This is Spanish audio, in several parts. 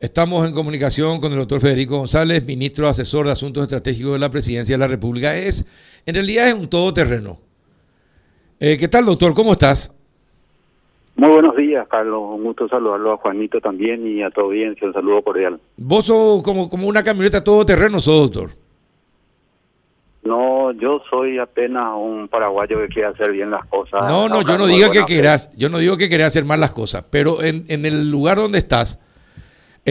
Estamos en comunicación con el doctor Federico González, ministro asesor de Asuntos Estratégicos de la Presidencia de la República. Es, en realidad es un todoterreno. Eh, ¿Qué tal, doctor? ¿Cómo estás? Muy buenos días, Carlos. Un gusto saludarlo a Juanito también y a tu audiencia. Un saludo cordial. Vos sos como, como una camioneta todoterreno, sos, doctor. No, yo soy apenas un paraguayo que quiere hacer bien las cosas. No, no, yo no digo que quieras, yo no digo que querés hacer mal las cosas, pero en, en el lugar donde estás,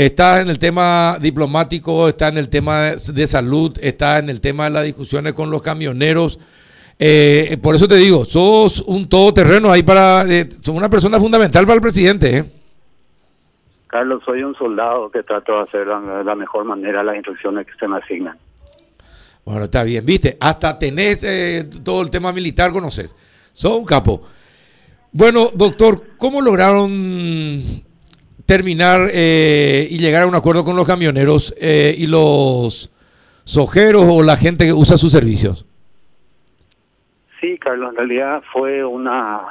estás en el tema diplomático, estás en el tema de salud, estás en el tema de las discusiones con los camioneros. Eh, por eso te digo, sos un todoterreno ahí para, eh, sos una persona fundamental para el presidente. ¿eh? Carlos, soy un soldado que trato de hacer de la mejor manera las instrucciones que se me asignan. Bueno, está bien, viste, hasta tenés eh, todo el tema militar, conoces. Sos un capo. Bueno, doctor, ¿cómo lograron terminar eh, y llegar a un acuerdo con los camioneros eh, y los sojeros o la gente que usa sus servicios? Sí, Carlos, en realidad fue una,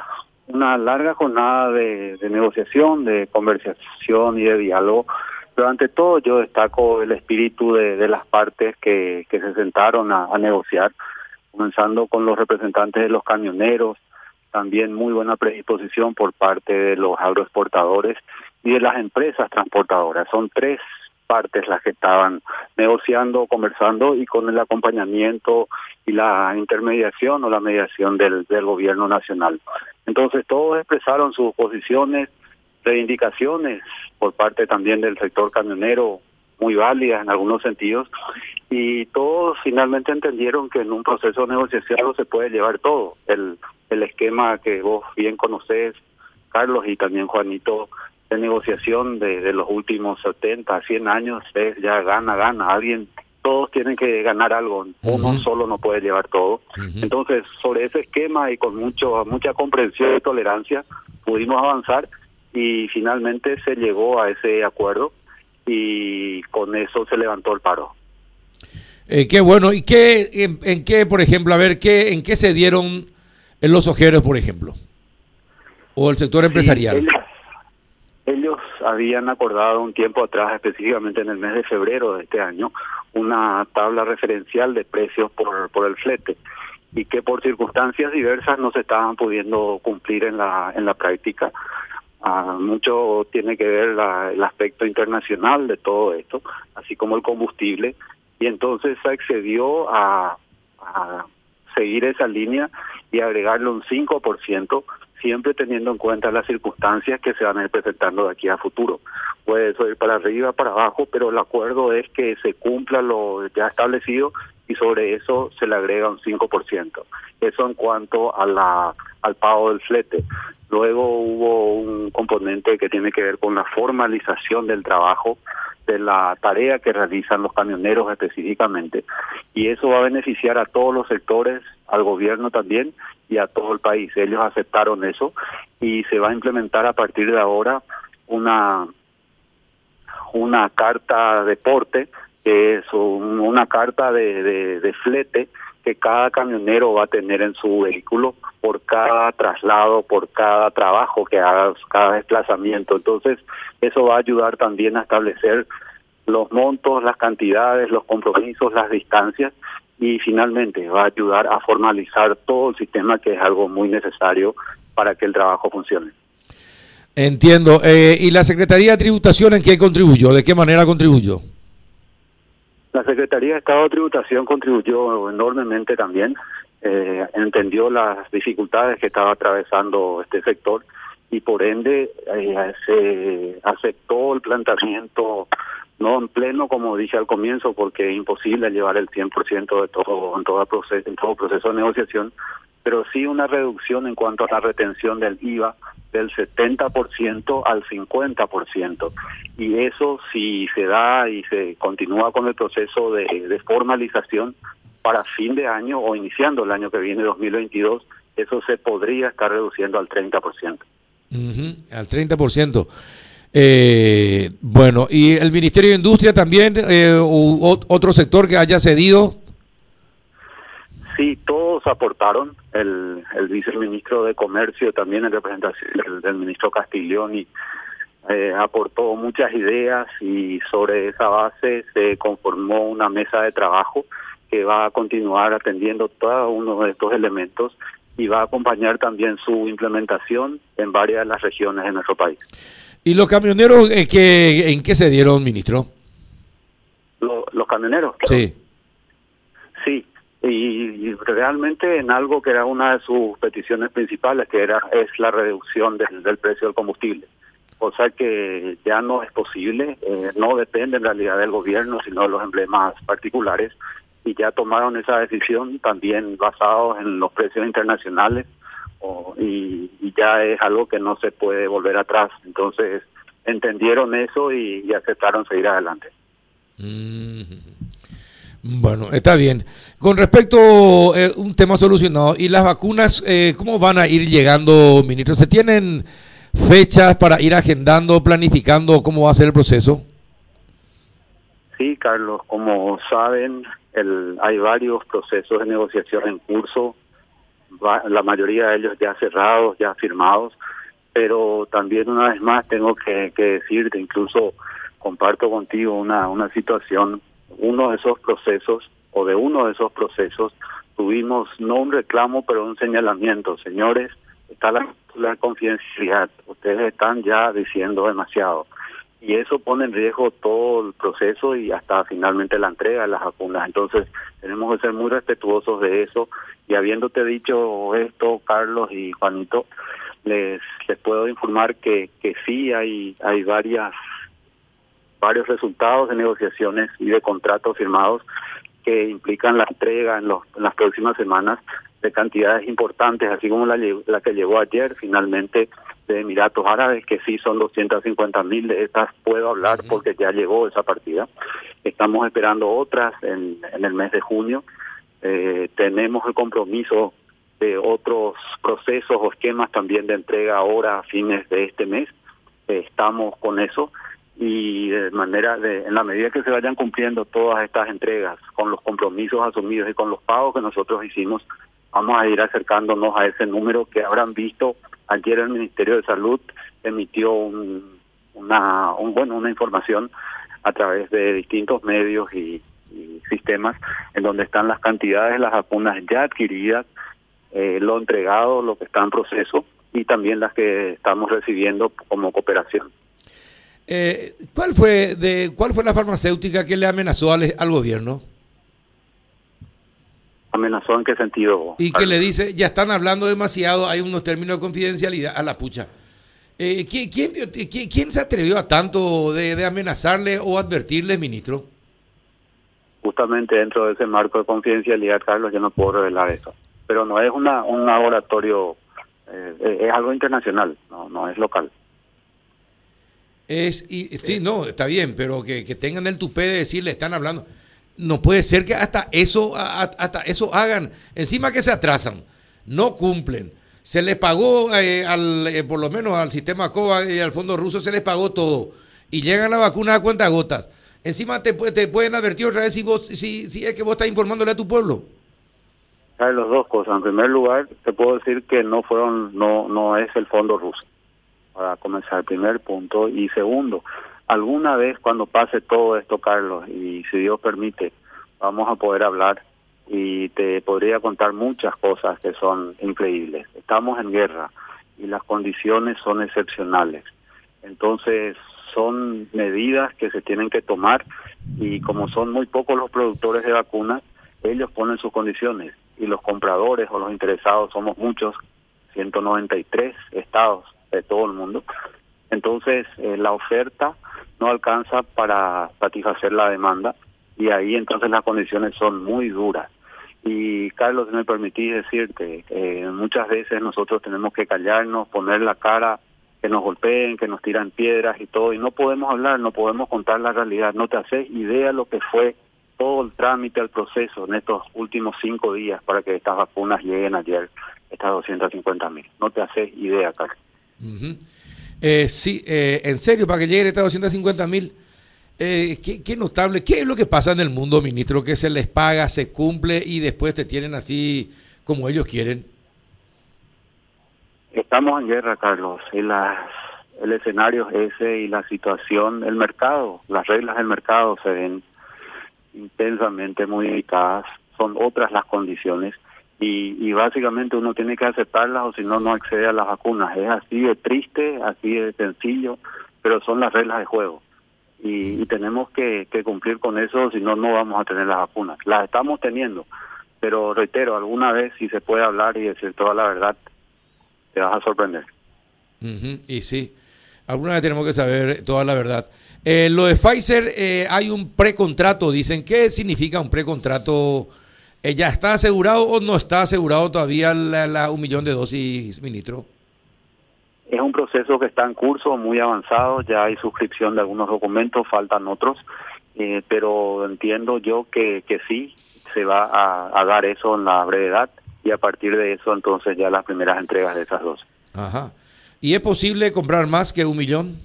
una larga jornada de, negociación, de conversación y de diálogo pero ante todo yo destaco el espíritu de, las partes que, se sentaron a, negociar, comenzando con los representantes de los camioneros, también muy buena predisposición por parte de los agroexportadores y de las empresas transportadoras. Son tres partes las que estaban negociando, conversando y con el acompañamiento y la intermediación o la mediación del, del gobierno nacional. Entonces todos expresaron sus posiciones, reivindicaciones por parte también del sector camionero muy válidas en algunos sentidos y todos finalmente entendieron que en un proceso de negociación se puede llevar todo el el esquema que vos bien conocés Carlos y también Juanito de negociación de, de los últimos 70 100 años es ya gana gana alguien todos tienen que ganar algo uno solo no puede llevar todo entonces sobre ese esquema y con mucho mucha comprensión y tolerancia pudimos avanzar y finalmente se llegó a ese acuerdo y con eso se levantó el paro. Eh, qué bueno. ¿Y qué, en, qué, por ejemplo, a ver, qué, en qué se dieron en los ojeros, por ejemplo? ¿O el sector empresarial? Habían acordado un tiempo atrás, específicamente en el mes de febrero de este año, una tabla referencial de precios por, por el flete y que por circunstancias diversas no se estaban pudiendo cumplir en la, en la práctica. Ah, mucho tiene que ver el aspecto internacional de todo esto, así como el combustible, y entonces se accedió a, seguir esa línea y agregarle un 5%, siempre teniendo en cuenta las circunstancias que se van a ir presentando de aquí a futuro. Puede eso ir para arriba, para abajo, pero el acuerdo es que se cumpla lo ya establecido y sobre eso se le agrega un 5%. Eso en cuanto a la al pago del flete. Luego hubo un componente que tiene que ver con la formalización del trabajo, de la tarea que realizan los camioneros específicamente, y eso va a beneficiar a todos los sectores, al gobierno también y a todo el país. Ellos aceptaron eso y se va a implementar a partir de ahora una una carta de porte, que es una carta de, de flete que cada camionero va a tener en su vehículo por cada traslado, por cada trabajo que haga, cada desplazamiento. Entonces, eso va a ayudar también a establecer los montos, las cantidades, los compromisos, las distancias y finalmente va a ayudar a formalizar todo el sistema que es algo muy necesario para que el trabajo funcione. Entiendo. Eh, ¿Y la Secretaría de Tributación en qué contribuyó? ¿De qué manera contribuyó? La Secretaría de Estado de Tributación contribuyó enormemente también, eh, entendió las dificultades que estaba atravesando este sector y por ende eh, se aceptó el planteamiento no en pleno como dije al comienzo porque es imposible llevar el 100% de todo en todo proceso en todo proceso de negociación pero sí una reducción en cuanto a la retención del IVA del 70% al 50%. Y eso si se da y se continúa con el proceso de, formalización para fin de año o iniciando el año que viene, 2022, eso se podría estar reduciendo al 30%. al 30%. Eh, bueno, ¿y el Ministerio de Industria también, eh, otro sector que haya cedido? Sí, todos aportaron, el, el viceministro de Comercio también en representación del, ministro Castiglioni eh, aportó muchas ideas y sobre esa base se conformó una mesa de trabajo que va a continuar atendiendo cada uno de estos elementos y va a acompañar también su implementación en varias de las regiones de nuestro país. ¿Y los camioneros eh, que, en qué se dieron, ministro? los camioneros. Sí. Sí, y, realmente en algo que era una de sus peticiones principales, que era es la reducción del, precio del combustible. O sea que ya no es posible, eh, no depende en realidad del gobierno, sino de los emblemas particulares, y ya tomaron esa decisión también basados en los precios internacionales, y, ya es algo que no se puede volver atrás. Entonces entendieron eso y, aceptaron seguir adelante. Mm. Bueno, está bien. Con respecto a eh, un tema solucionado, ¿y las vacunas eh, cómo van a ir llegando, ministro? ¿Se tienen fechas para ir agendando, planificando cómo va a ser el proceso? Sí, Carlos, como saben, el, hay varios procesos de negociación en curso, la mayoría de ellos ya cerrados, ya firmados, pero también una vez más tengo que, decirte, incluso comparto contigo una, una situación uno de esos procesos o de uno de esos procesos tuvimos no un reclamo pero un señalamiento. Señores está la, confidencialidad. Ustedes están ya diciendo demasiado y eso pone en riesgo todo el proceso y hasta finalmente la entrega de las vacunas. Entonces tenemos que ser muy respetuosos de eso. Y habiéndote dicho esto Carlos y Juanito les les puedo informar que que sí hay hay varias varios resultados de negociaciones y de contratos firmados que implican la entrega en, los, las próximas semanas de cantidades importantes, así como la, la que llegó ayer finalmente de Emiratos Árabes, que sí son 250 mil de estas, puedo hablar porque ya llegó esa partida. Estamos esperando otras en, en el mes de junio. Eh, tenemos el compromiso de otros procesos o esquemas también de entrega ahora a fines de este mes. Eh, estamos con eso y de manera de en la medida que se vayan cumpliendo todas estas entregas con los compromisos asumidos y con los pagos que nosotros hicimos vamos a ir acercándonos a ese número que habrán visto ayer el Ministerio de Salud emitió un, una un, bueno una información a través de distintos medios y, sistemas en donde están las cantidades de las vacunas ya adquiridas eh, lo entregado lo que está en proceso y también las que estamos recibiendo como cooperación eh, ¿cuál fue de cuál fue la farmacéutica que le amenazó al, al gobierno? ¿Amenazó en qué sentido? Y que le dice, ya están hablando demasiado, hay unos términos de confidencialidad a la pucha. Eh, ¿quién, quién, se atrevió a tanto de, amenazarle o advertirle, ministro? Justamente dentro de ese marco de confidencialidad, Carlos, yo no puedo revelar eso. Pero no es una, un laboratorio, eh, es algo internacional, no, no es local. Es, y, sí, no, está bien, pero que, tengan el tupé de decirle, están hablando. No puede ser que hasta eso, hasta eso hagan. Encima que se atrasan, no cumplen. Se les pagó, eh, al, eh, por lo menos al sistema COVA y al fondo ruso, se les pagó todo. Y llegan las vacunas a cuenta gotas. Encima te, te pueden advertir otra vez si, vos, si, si es que vos estás informándole a tu pueblo. Hay las dos cosas. En primer lugar, te puedo decir que no fueron, no, no es el fondo ruso para comenzar, primer punto. Y segundo, alguna vez cuando pase todo esto, Carlos, y si Dios permite, vamos a poder hablar y te podría contar muchas cosas que son increíbles. Estamos en guerra y las condiciones son excepcionales. Entonces, son medidas que se tienen que tomar y como son muy pocos los productores de vacunas, ellos ponen sus condiciones y los compradores o los interesados somos muchos, 193 estados de todo el mundo. Entonces, eh, la oferta no alcanza para satisfacer la demanda y ahí entonces las condiciones son muy duras. Y Carlos, me permitís decirte, eh, muchas veces nosotros tenemos que callarnos, poner la cara, que nos golpeen, que nos tiran piedras y todo, y no podemos hablar, no podemos contar la realidad. No te haces idea lo que fue todo el trámite, el proceso en estos últimos cinco días para que estas vacunas lleguen ayer, estas 250 mil. No te haces idea, Carlos eh, sí, eh, en serio, para que lleguen estas 250 mil, eh, qué, notable. ¿Qué es lo que pasa en el mundo, ministro? Que se les paga, se cumple y después te tienen así como ellos quieren. Estamos en guerra, Carlos, y las el escenario es ese y la situación, el mercado, las reglas del mercado se ven intensamente modificadas, son otras las condiciones y, y básicamente uno tiene que aceptarlas o si no, no accede a las vacunas. Es así de triste, así de sencillo, pero son las reglas de juego y, tenemos que, cumplir con eso, si no, no vamos a tener las vacunas. Las estamos teniendo, pero reitero, alguna vez si se puede hablar y decir toda la verdad, te vas a sorprender. Y sí, alguna vez tenemos que saber toda la verdad. Eh, lo de Pfizer, eh, hay un precontrato, dicen. ¿Qué significa un precontrato? ¿Ya está asegurado o no está asegurado todavía la, un millón de dosis, ministro? Es un proceso que está en curso, muy avanzado, ya hay suscripción de algunos documentos, faltan otros, eh, pero entiendo yo que, que sí, se va a, a, dar eso en la brevedad y a partir de eso entonces ya las primeras entregas de esas dos. Ajá. ¿Y es posible comprar más que un millón?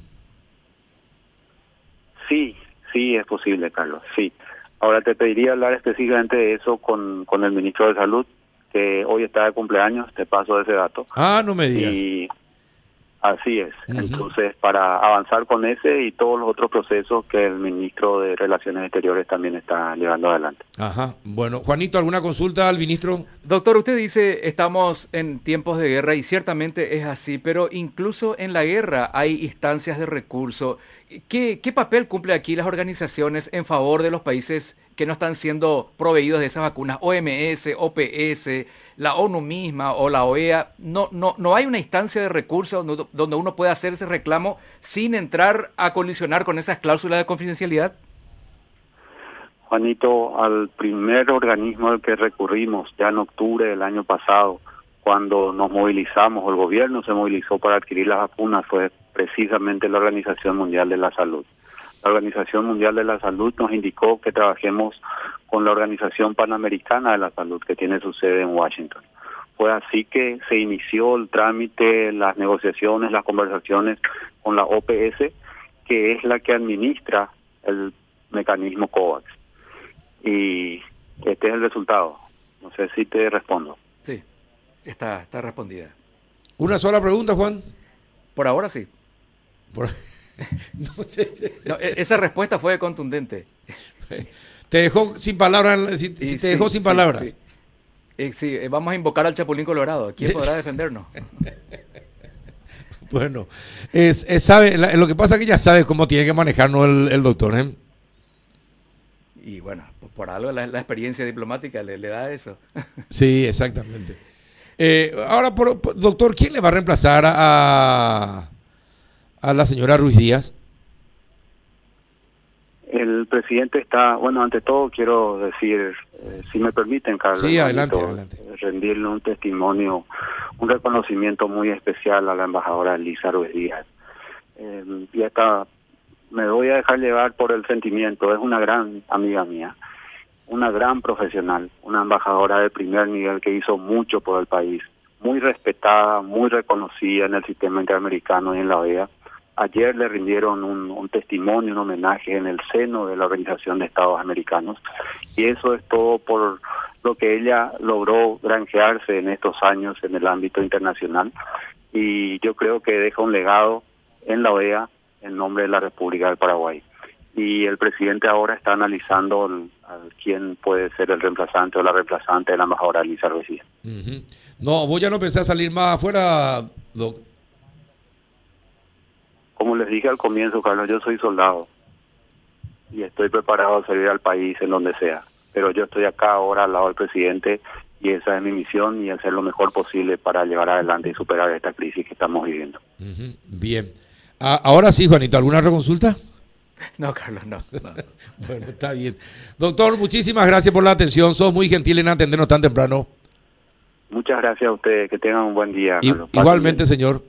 Sí, sí es posible, Carlos, sí. Ahora te pediría hablar específicamente de eso con, con el ministro de Salud, que hoy está de cumpleaños, te paso ese dato. Ah, no me digas. Y Así es. Entonces, para avanzar con ese y todos los otros procesos que el ministro de Relaciones Exteriores también está llevando adelante. Ajá. Bueno, Juanito, ¿alguna consulta al ministro? Doctor, usted dice estamos en tiempos de guerra y ciertamente es así, pero incluso en la guerra hay instancias de recurso. ¿Qué, qué papel cumple aquí las organizaciones en favor de los países que no están siendo proveídos de esas vacunas, OMS, OPS, la ONU misma o la OEA, no, no, no hay una instancia de recursos donde, donde uno pueda hacer ese reclamo sin entrar a colisionar con esas cláusulas de confidencialidad? Juanito, al primer organismo al que recurrimos ya en octubre del año pasado, cuando nos movilizamos, el gobierno se movilizó para adquirir las vacunas, fue precisamente la Organización Mundial de la Salud. La Organización Mundial de la Salud nos indicó que trabajemos con la Organización Panamericana de la Salud, que tiene su sede en Washington. Fue así que se inició el trámite, las negociaciones, las conversaciones con la OPS, que es la que administra el mecanismo COVAX. Y este es el resultado. No sé si te respondo. Sí, está, está respondida. ¿Una sola pregunta, Juan? Por ahora sí. Por... E, esa respuesta fue contundente. Te dejó sin palabras. te dejó sin palabras. Eh, sí, eh, vamos a invocar al Chapulín Colorado. ¿Quién podrá defendernos? bueno, es, sabe, lo que pasa es que ya sabe cómo tiene que manejarnos el, doctor. ¿eh? Y bueno, por algo la, experiencia diplomática le, da eso. sí, exactamente. ahora, doctor, ¿quién le va a reemplazar a, a la señora Ruiz Díaz? El presidente está, bueno, ante todo quiero decir, eh, si me permiten, Carlos, sí, adelante, adelante. rendirle un testimonio, un reconocimiento muy especial a la embajadora Elisa Ruiz Díaz. Eh, y hasta me voy a dejar llevar por el sentimiento, es una gran amiga mía, una gran profesional, una embajadora de primer nivel que hizo mucho por el país, muy respetada, muy reconocida en el sistema interamericano y en la OEA Ayer le rindieron un, testimonio, un homenaje en el seno de la Organización de Estados Americanos y eso es todo por lo que ella logró granjearse en estos años en el ámbito internacional y yo creo que deja un legado en la OEA en nombre de la República del Paraguay. Y el presidente ahora está analizando quién puede ser el reemplazante o la reemplazante de la embajadora Lisa Ruiz. No, vos ya no pensás salir más afuera, como les dije al comienzo, Carlos, yo soy soldado y estoy preparado a servir al país en donde sea. Pero yo estoy acá ahora al lado del presidente y esa es mi misión y hacer lo mejor posible para llevar adelante y superar esta crisis que estamos viviendo. Bien. ahora sí, Juanito, ¿alguna reconsulta? No, Carlos, no, bueno, está bien. Doctor, muchísimas gracias por la atención. Sos muy gentil en atendernos tan temprano. Muchas gracias a ustedes. Que tengan un buen día. Carlos. igualmente, señor.